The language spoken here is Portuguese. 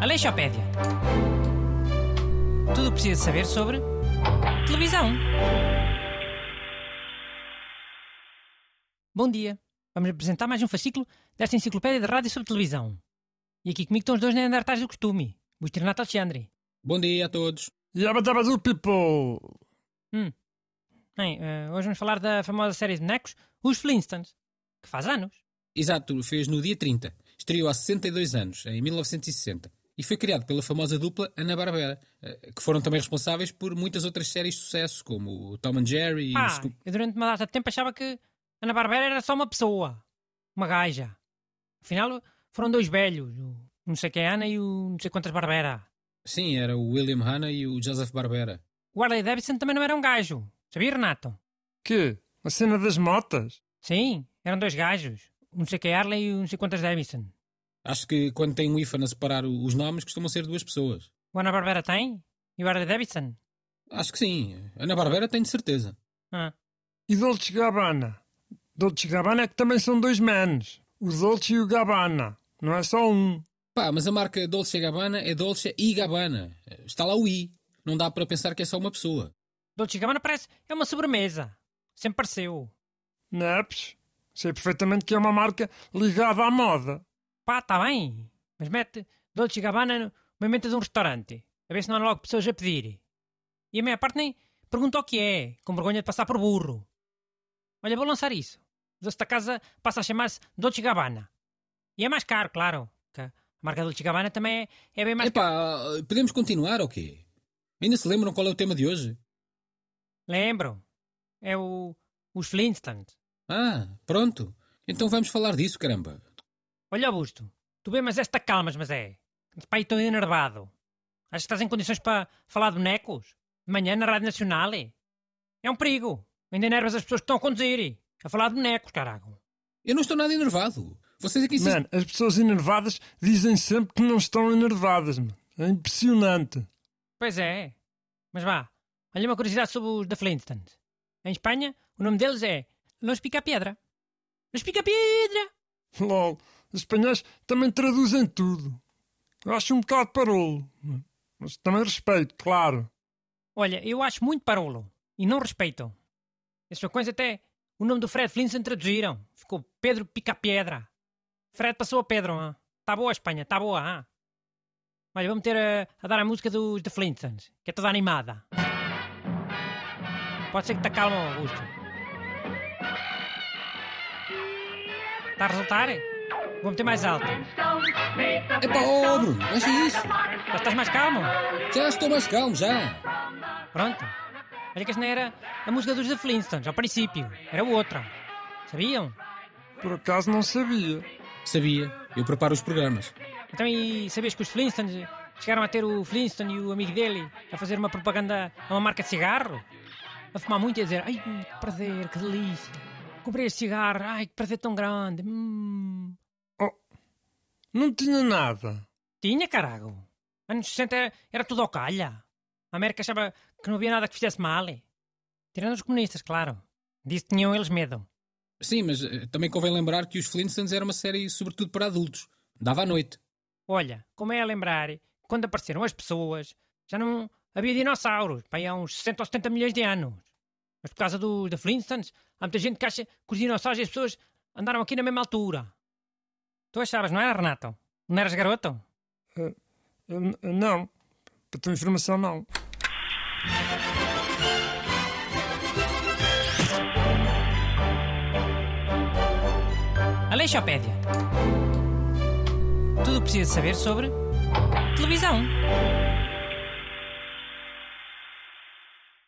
Aleixopédia. Tudo o que precisa saber sobre televisão. Bom dia. Vamos apresentar mais um fascículo desta enciclopédia de rádio sobre televisão. E aqui comigo estão os dois neandertais do costume. Busto Renato Alexandre. Bom dia a todos. Yabadabadu people! Hum. Bem, eh, hoje vamos falar da famosa série de bonecos, Os Flintstones, que faz anos. Exato, fez no dia 30. Estreou há 62 anos, em 1960. E foi criado pela famosa dupla Ana-Barbera, eh, que foram também responsáveis por muitas outras séries de sucesso, como o Tom and Jerry e o Ah, Scoop. eu durante uma data de tempo achava que Ana Barbera era só uma pessoa. Uma gaja. Afinal, foram dois velhos. O não sei quem é Ana e o não sei quantas Barbera. Sim, era o William Hanna e o Joseph Barbera. O Harley Davidson também não era um gajo. Sabia, Renato? Que? A cena das motas? Sim, eram dois gajos. O não sei quem Harley e o não sei quantas Davidson. Acho que quando tem um IFA a separar os nomes, costumam ser duas pessoas. O Ana Barbera tem? E o Harley Davidson? Acho que sim. Ana Barbera tem de certeza. Ah, E Dolce Gabbana? Dolce Gabbana é que também são dois manos. O Dolce e o Gabbana. Não é só um. Pá, mas a marca Dolce Gabbana é Dolce e Gabbana. Está lá o I. Não dá para pensar que é só uma pessoa. Dolce Gabbana parece... É uma sobremesa. Sempre pareceu. Neps? Sei perfeitamente que é uma marca ligada à moda. Pá, tá bem. Mas mete Dolce Gabbana no momento de um restaurante. A ver se não há logo pessoas a pedir. E a meia parte nem pergunta o que é, com vergonha de passar por burro. Olha, vou lançar isso. O doce da casa passa a chamar-se Dolce Gabbana. E é mais caro, claro. Que a marca Dolce Gabbana também é, é bem mais caro. Epá, podemos continuar ou quê? Ainda se lembram qual é o tema de hoje? Lembro. É o... Os Flintstones. Ah, pronto. Então vamos falar disso, caramba. Olha, Augusto. Tu bem, mas esta calmas, mas é. Pai, estou enervado. Acho que estás em condições para falar de bonecos? De manhã na Rádio Nacional? É É um perigo. Ainda enervas as pessoas que estão a conduzir. A falar de bonecos, carago. Eu não estou nada enervado. Vocês aqui. Mano, as pessoas enervadas dizem sempre que não estão enervadas, mano. É impressionante. Pois é. Mas vá. Olha uma curiosidade sobre os da Flintstones. Em Espanha, o nome deles é Los Pica-Piedra. Los Pica-Piedra! LOL. Os espanhóis também traduzem tudo. Eu acho um bocado parolo. Mas também respeito, claro. Olha, eu acho muito parolo. E não respeitam. Esses facões até o nome do Fred Flintstone traduziram. Ficou Pedro Pica-Piedra. Fred passou a Pedro. Ah. Tá boa a Espanha, tá boa. Ah. Olha, vou meter a, a dar a música dos The Flintstones, que é toda animada. Pode ser que te acalma, Augusto. Está a resultar? Vou meter mais alto. Epá, oh Bruno, deixa isso. Já estás mais calmo? Já estou mais calmo, já. Pronto. Olha que esta não era a música dos The Flintstones, ao princípio. Era outra. Sabiam? Por acaso não sabia. Sabia. Eu preparo os programas. Então, e sabias que os Flintstones chegaram a ter o Flintstone e o amigo dele a fazer uma propaganda a uma marca de cigarro? A fumar muito e a dizer: Ai, que prazer, que delícia. Comprei este cigarro, ai, que prazer tão grande. Hum. Oh, não tinha nada. Tinha, carago. Anos 60 era, era tudo ao calha. A América achava que não havia nada que fizesse mal. Tirando os comunistas, claro. Disso tinham eles medo. Sim, mas eh, também convém lembrar que os Flintstones era uma série sobretudo para adultos. Dava à noite. Olha, como é a lembrar, quando apareceram as pessoas, já não havia dinossauros, pá, há uns 60 ou 70 milhões de anos. Mas por causa do, da Flintstones, há muita gente que acha que os dinossauros e as pessoas andaram aqui na mesma altura. Tu achavas, não era, Renato? Não eras garoto? Eu- eu não. Para tua informação, não. Aleixopédia. Tudo o que precisa saber sobre televisão.